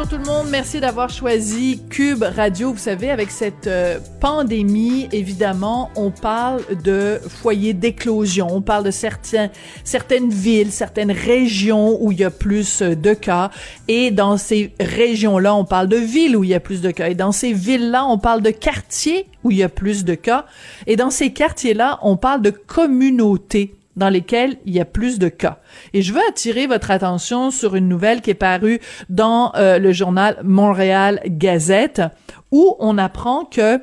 Bonjour tout le monde, merci d'avoir choisi Cube Radio. Vous savez, avec cette euh, pandémie, évidemment, on parle de foyers d'éclosion, on parle de certains, certaines villes, certaines régions où il y a plus de cas. Et dans ces régions-là, on parle de villes où il y a plus de cas. Et dans ces villes-là, on parle de quartiers où il y a plus de cas. Et dans ces quartiers-là, on parle de communautés dans lesquels il y a plus de cas. Et je veux attirer votre attention sur une nouvelle qui est parue dans euh, le journal Montréal Gazette, où on apprend que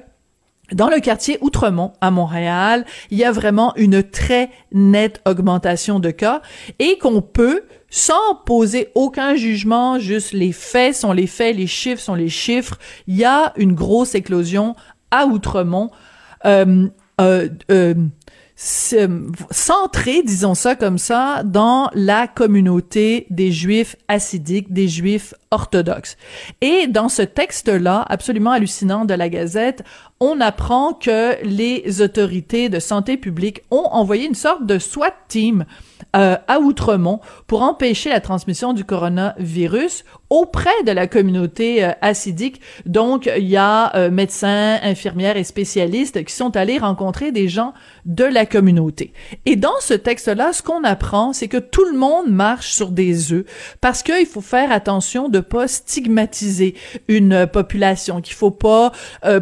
dans le quartier Outremont à Montréal, il y a vraiment une très nette augmentation de cas et qu'on peut sans poser aucun jugement, juste les faits sont les faits, les chiffres sont les chiffres, il y a une grosse éclosion à Outremont. Euh, euh, centré, disons ça comme ça, dans la communauté des juifs assidiques, des juifs orthodoxes. Et dans ce texte-là, absolument hallucinant de la Gazette, on apprend que les autorités de santé publique ont envoyé une sorte de SWAT team euh, à Outremont pour empêcher la transmission du coronavirus auprès de la communauté euh, acidique. Donc, il y a euh, médecins, infirmières et spécialistes qui sont allés rencontrer des gens de la communauté. Et dans ce texte-là, ce qu'on apprend, c'est que tout le monde marche sur des œufs parce qu'il faut faire attention de pas stigmatiser une population, qu'il faut pas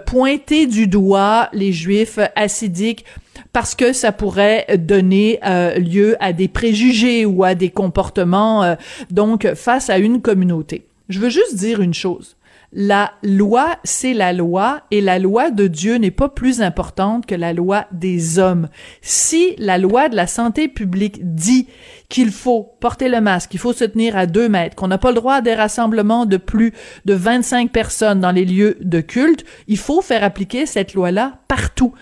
pointer du doigt les juifs acidiques parce que ça pourrait donner euh, lieu à des préjugés ou à des comportements euh, donc face à une communauté. Je veux juste dire une chose. La loi, c'est la loi et la loi de Dieu n'est pas plus importante que la loi des hommes. Si la loi de la santé publique dit qu'il faut porter le masque, qu'il faut se tenir à deux mètres, qu'on n'a pas le droit à des rassemblements de plus de 25 personnes dans les lieux de culte, il faut faire appliquer cette loi-là partout.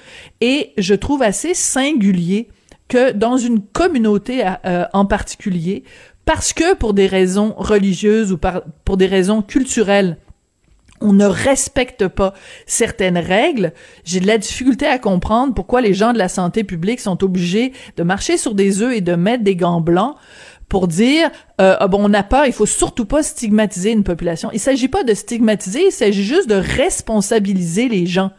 Et je trouve assez singulier que dans une communauté euh, en particulier, parce que pour des raisons religieuses ou pour des raisons culturelles, on ne respecte pas certaines règles, j'ai de la difficulté à comprendre pourquoi les gens de la santé publique sont obligés de marcher sur des œufs et de mettre des gants blancs pour dire euh, ah bon on a peur, il faut surtout pas stigmatiser une population. Il s'agit pas de stigmatiser, il s'agit juste de responsabiliser les gens.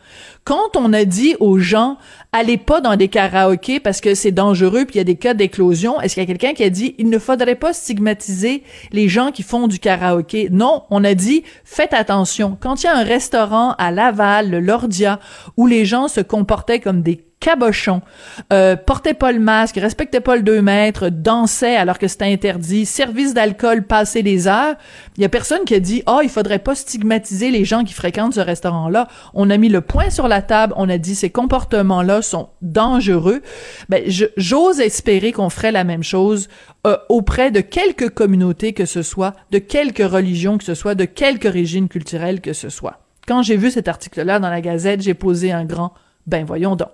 Quand on a dit aux gens allez pas dans des karaokés parce que c'est dangereux puis il y a des cas d'éclosion, est-ce qu'il y a quelqu'un qui a dit il ne faudrait pas stigmatiser les gens qui font du karaoké? Non, on a dit faites attention. Quand il y a un restaurant à Laval, le Lordia, où les gens se comportaient comme des cabochons, euh, portaient pas le masque, respectaient pas le 2 mètres, dansaient alors que c'était interdit, service d'alcool passé les heures. Il y a personne qui a dit « Ah, oh, il faudrait pas stigmatiser les gens qui fréquentent ce restaurant-là. » On a mis le point sur la table, on a dit « Ces comportements-là sont dangereux. » Ben, j'ose espérer qu'on ferait la même chose euh, auprès de quelque communauté que ce soit, de quelque religion que ce soit, de quelque origine culturelle que ce soit. Quand j'ai vu cet article-là dans la Gazette, j'ai posé un grand « Ben voyons donc ».